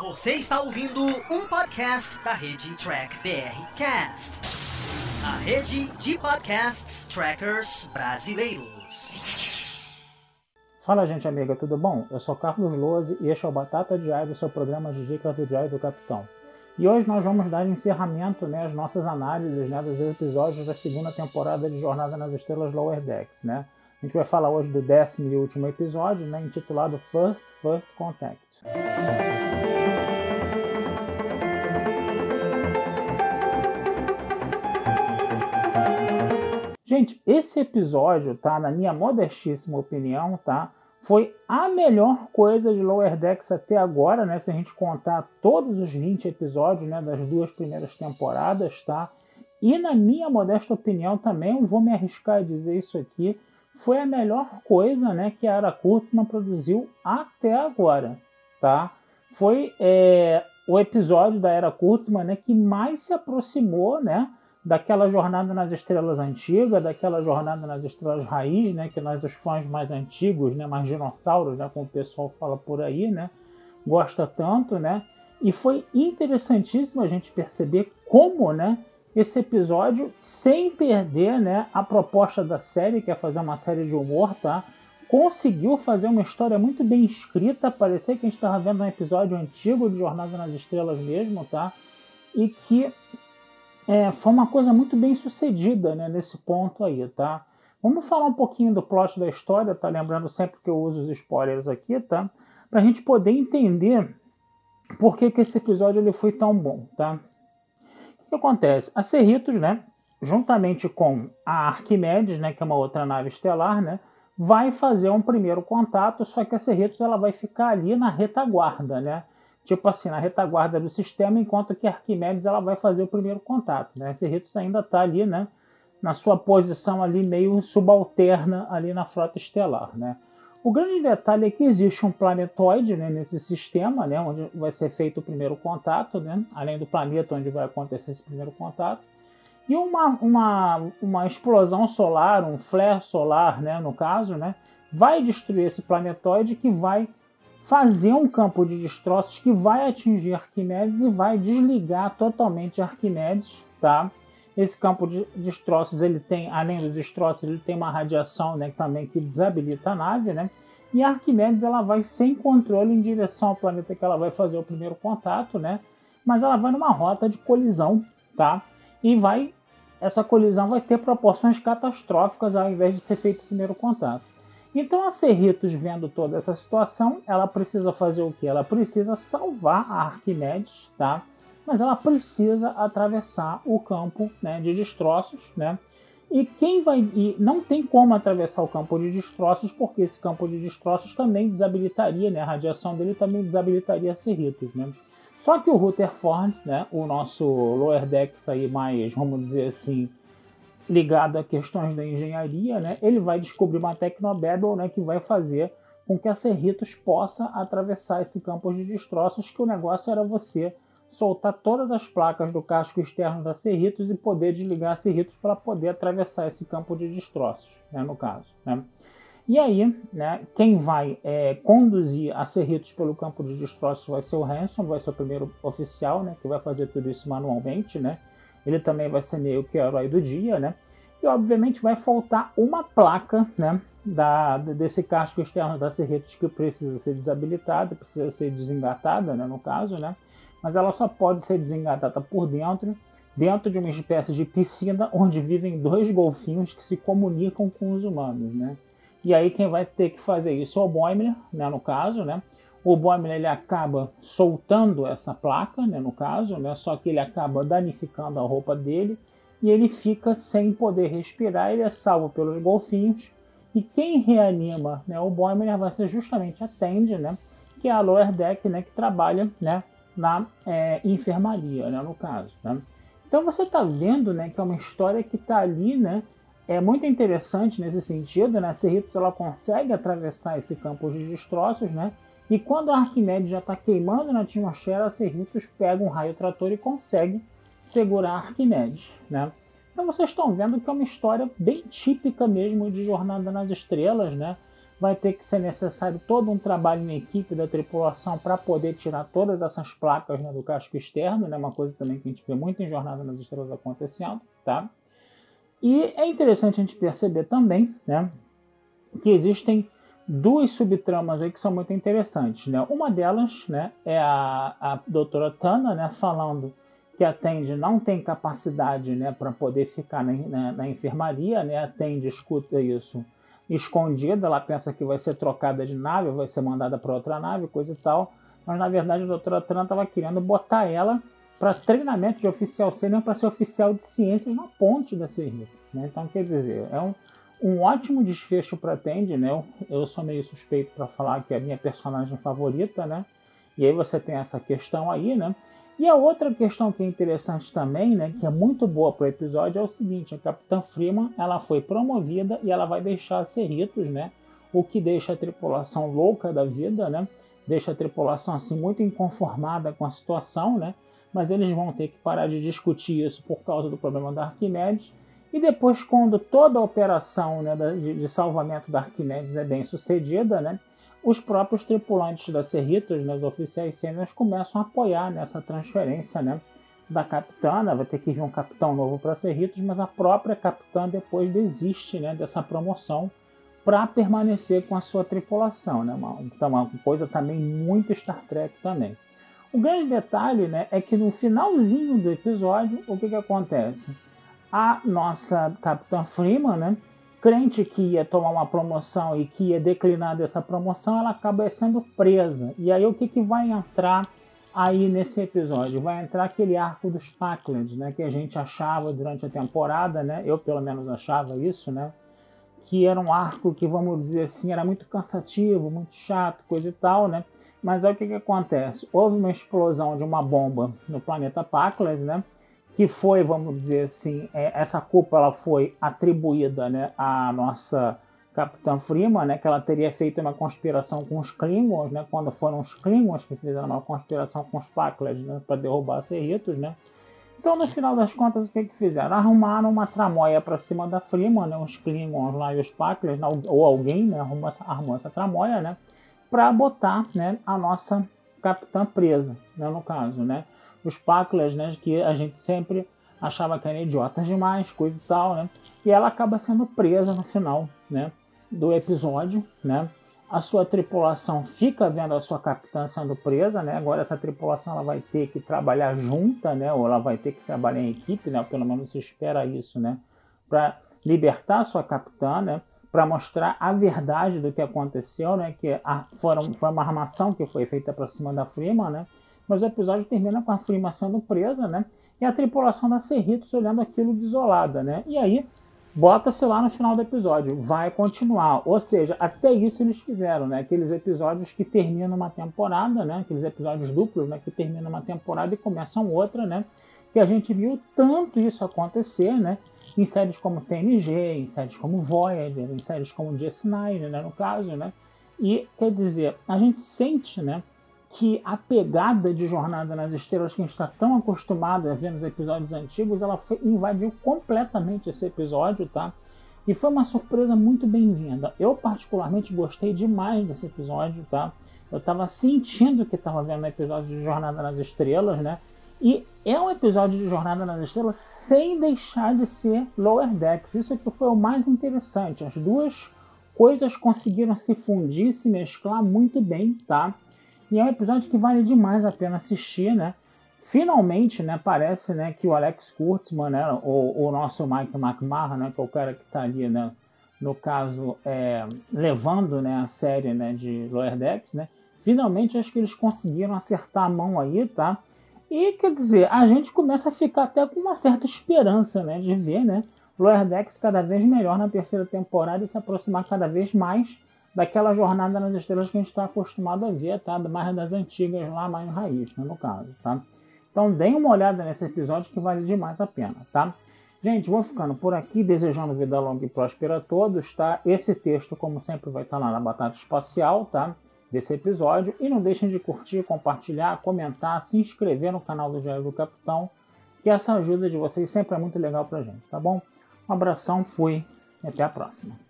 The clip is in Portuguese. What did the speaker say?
Você está ouvindo um podcast da rede Track BR Cast, a rede de podcasts trackers brasileiros. Fala gente amiga, tudo bom? Eu sou Carlos Lose e este é o Batata Diário, seu programa de dicas do Diário do Capitão. E hoje nós vamos dar encerramento né, às nossas análises né, dos episódios da segunda temporada de Jornada nas Estrelas Lower Decks. Né? A gente vai falar hoje do décimo e último episódio, né, intitulado First First Contact. Gente, esse episódio, tá, na minha modestíssima opinião, tá, foi a melhor coisa de Lower Decks até agora, né? Se a gente contar todos os 20 episódios, né, das duas primeiras temporadas, tá? E na minha modesta opinião também, vou me arriscar a dizer isso aqui, foi a melhor coisa, né, que a Ara Kurtzman produziu até agora, tá? Foi é, o episódio da Era Kurtzman, né, que mais se aproximou, né, daquela jornada nas estrelas antiga, daquela jornada nas estrelas raiz, né, que nós os fãs mais antigos, né, mais dinossauros, né, como o pessoal fala por aí, né, gosta tanto, né? E foi interessantíssimo a gente perceber como, né, esse episódio, sem perder, né, a proposta da série, que é fazer uma série de humor, tá? Conseguiu fazer uma história muito bem escrita, parecia que a gente estava vendo um episódio antigo de Jornada nas Estrelas mesmo, tá? E que é, foi uma coisa muito bem sucedida né, nesse ponto aí, tá? Vamos falar um pouquinho do plot da história, tá? Lembrando sempre que eu uso os spoilers aqui, tá? Para a gente poder entender por que, que esse episódio ele foi tão bom, tá? O que acontece? A Cerritos, né, juntamente com a Arquimedes, né, que é uma outra nave estelar, né, vai fazer um primeiro contato, só que a Cerritos ela vai ficar ali na retaguarda, né? Tipo assim, na retaguarda do sistema, enquanto que Arquimedes ela vai fazer o primeiro contato. Né? Cerritos ainda está ali, né, na sua posição ali meio subalterna ali na frota estelar. Né? O grande detalhe é que existe um planetoide né, nesse sistema, né, onde vai ser feito o primeiro contato, né, além do planeta onde vai acontecer esse primeiro contato. E uma, uma, uma explosão solar, um flare solar, né, no caso, né, vai destruir esse planetoide que vai fazer um campo de destroços que vai atingir Arquimedes e vai desligar totalmente Arquimedes, tá? Esse campo de destroços, ele tem, além dos destroços, ele tem uma radiação, né, também que desabilita a nave, né? E Arquimedes ela vai sem controle em direção ao planeta que ela vai fazer o primeiro contato, né? Mas ela vai numa rota de colisão, tá? E vai essa colisão vai ter proporções catastróficas ao invés de ser feito o primeiro contato. Então a Cerritos, vendo toda essa situação, ela precisa fazer o que? Ela precisa salvar a Arquimedes, tá? Mas ela precisa atravessar o campo né, de destroços, né? E quem vai. E não tem como atravessar o campo de destroços, porque esse campo de destroços também desabilitaria, né? A radiação dele também desabilitaria Cerritos, né? Só que o Rutherford, né, o nosso Lower Decks aí mais, vamos dizer assim, ligado a questões da engenharia, né, ele vai descobrir uma Tecnobabble né, que vai fazer com que a Cerritos possa atravessar esse campo de destroços, que o negócio era você soltar todas as placas do casco externo da Cerritos e poder desligar a Cerritos para poder atravessar esse campo de destroços, né, no caso. Né. E aí, né, quem vai é, conduzir a Cerritos pelo campo de destroços vai ser o Hanson, vai ser o primeiro oficial, né, que vai fazer tudo isso manualmente, né, ele também vai ser meio que herói do dia, né? E obviamente vai faltar uma placa, né? Da, desse casco externo da Cerritos que precisa ser desabilitada, precisa ser desengatada, né, no caso, né? Mas ela só pode ser desengatada por dentro, dentro de uma espécie de piscina onde vivem dois golfinhos que se comunicam com os humanos, né? E aí quem vai ter que fazer isso é o Boimler, né, no caso, né? O Boimler ele acaba soltando essa placa, né, no caso, né, só que ele acaba danificando a roupa dele e ele fica sem poder respirar. Ele é salvo pelos golfinhos e quem reanima né, o Boimler vai ser justamente a Tandy, né, que é a Lower Deck, né, que trabalha né, na é, enfermaria, né, no caso. Né. Então você está vendo né, que é uma história que está ali, né, é muito interessante nesse sentido, né? A Cerritos ela consegue atravessar esse campo de destroços, né? E quando a Arquimedes já está queimando na atmosfera, Cerritos pega um raio trator e consegue segurar a Arquimedes. Né? Então vocês estão vendo que é uma história bem típica mesmo de Jornada nas Estrelas, né? vai ter que ser necessário todo um trabalho em equipe da tripulação para poder tirar todas essas placas né, do casco externo, né, uma coisa também que a gente vê muito em Jornada nas Estrelas acontecendo, tá? E é interessante a gente perceber também, né, que existem duas subtramas aí que são muito interessantes, né? Uma delas, né, é a, a doutora Tana, né, falando que atende não tem capacidade, né, para poder ficar na, na, na enfermaria, né, atende, escuta isso escondida, ela pensa que vai ser trocada de nave, vai ser mandada para outra nave, coisa e tal. Mas na verdade a doutora Tran estava querendo botar ela para treinamento de oficial sênior para ser oficial de ciências na ponte da Serrita. Né? Então, quer dizer, é um, um ótimo desfecho para Tende, né? Eu, sou meio suspeito para falar que é a minha personagem favorita, né? E aí você tem essa questão aí, né? E a outra questão que é interessante também, né, que é muito boa para o episódio, é o seguinte: a Capitã Freeman ela foi promovida e ela vai deixar Cerritos, né? O que deixa a tripulação louca da vida, né? Deixa a tripulação assim muito inconformada com a situação, né? Mas eles vão ter que parar de discutir isso por causa do problema da Arquimedes. E depois, quando toda a operação né, de, de salvamento da Arquimedes é bem sucedida, né? os próprios tripulantes da Cerritos, né, os oficiais sêniores, começam a apoiar nessa transferência né, da capitã. Vai ter que vir um capitão novo para Cerritos, mas a própria capitã depois desiste né, dessa promoção para permanecer com a sua tripulação. Né? Uma, então, uma coisa também muito Star Trek também. O grande detalhe né, é que no finalzinho do episódio, o que, que acontece? A nossa capitã Freeman, né, crente que ia tomar uma promoção e que ia declinar dessa promoção, ela acaba sendo presa. E aí o que, que vai entrar aí nesse episódio? Vai entrar aquele arco dos Packlands, né? Que a gente achava durante a temporada, né? Eu pelo menos achava isso, né? Que era um arco que, vamos dizer assim, era muito cansativo, muito chato, coisa e tal, né? Mas aí o que, que acontece? Houve uma explosão de uma bomba no planeta Packlands, né? Que foi, vamos dizer assim, é, essa culpa ela foi atribuída né, à nossa Capitã Freeman, né, que ela teria feito uma conspiração com os Klingons, né, quando foram os Klingons que fizeram uma conspiração com os Pakleds né, para derrubar Cerritos, né. Então, no final das contas, o que, que fizeram? Arrumaram uma tramóia para cima da Freeman, né, os Klingons lá e os Pakleds, né, ou alguém né, arrumou, essa, arrumou essa tramóia, né, para botar né, a nossa capitã presa, né, no caso, né os Paclas, né, que a gente sempre achava que eram idiotas demais, coisa e tal, né? E ela acaba sendo presa no final, né, do episódio, né? A sua tripulação fica vendo a sua capitã sendo presa, né? Agora essa tripulação ela vai ter que trabalhar junta, né? Ou ela vai ter que trabalhar em equipe, né? Pelo menos se espera isso, né? Para libertar a sua capitã, né? Para mostrar a verdade do que aconteceu, né? Que a, foram, foi uma armação que foi feita para cima da Freeman, né? Mas o episódio termina com a Freeman sendo presa, né? E a tripulação da Cerritos olhando aquilo desolada, né? E aí, bota-se lá no final do episódio, vai continuar. Ou seja, até isso eles fizeram, né? Aqueles episódios que terminam uma temporada, né? Aqueles episódios duplos, né? Que terminam uma temporada e começam outra, né? Que a gente viu tanto isso acontecer, né? Em séries como TNG, em séries como Voyager, em séries como DS9, né? No caso, né? E quer dizer, a gente sente, né? Que a pegada de Jornada nas Estrelas que a gente está tão acostumado a ver nos episódios antigos, ela foi, invadiu completamente esse episódio, tá? E foi uma surpresa muito bem-vinda. Eu particularmente gostei demais desse episódio, tá? Eu estava sentindo que estava vendo episódio de Jornada nas Estrelas, né? E é um episódio de Jornada nas Estrelas sem deixar de ser Lower Decks. Isso que foi o mais interessante. As duas coisas conseguiram se fundir, se mesclar muito bem, tá? E é um episódio que vale demais a pena assistir, né? Finalmente, né, parece né, que o Alex Kurtzman, né, o, o nosso Mike McMahon, né, que é o cara que está ali, né, no caso, é, levando né, a série né, de Lower Decks, né, finalmente acho que eles conseguiram acertar a mão aí, tá? E quer dizer, a gente começa a ficar até com uma certa esperança né, de ver né, Lower Decks cada vez melhor na terceira temporada e se aproximar cada vez mais daquela jornada nas estrelas que a gente está acostumado a ver, tá? Mais das antigas lá, mais raiz, né, no caso, tá? Então deem uma olhada nesse episódio que vale demais a pena, tá? Gente, vou ficando por aqui, desejando vida longa e próspera a todos, tá? Esse texto, como sempre, vai estar lá na Batata Espacial, tá? Desse episódio. E não deixem de curtir, compartilhar, comentar, se inscrever no canal do Diário do Capitão, que essa ajuda de vocês sempre é muito legal pra gente, tá bom? Um abração, fui e até a próxima.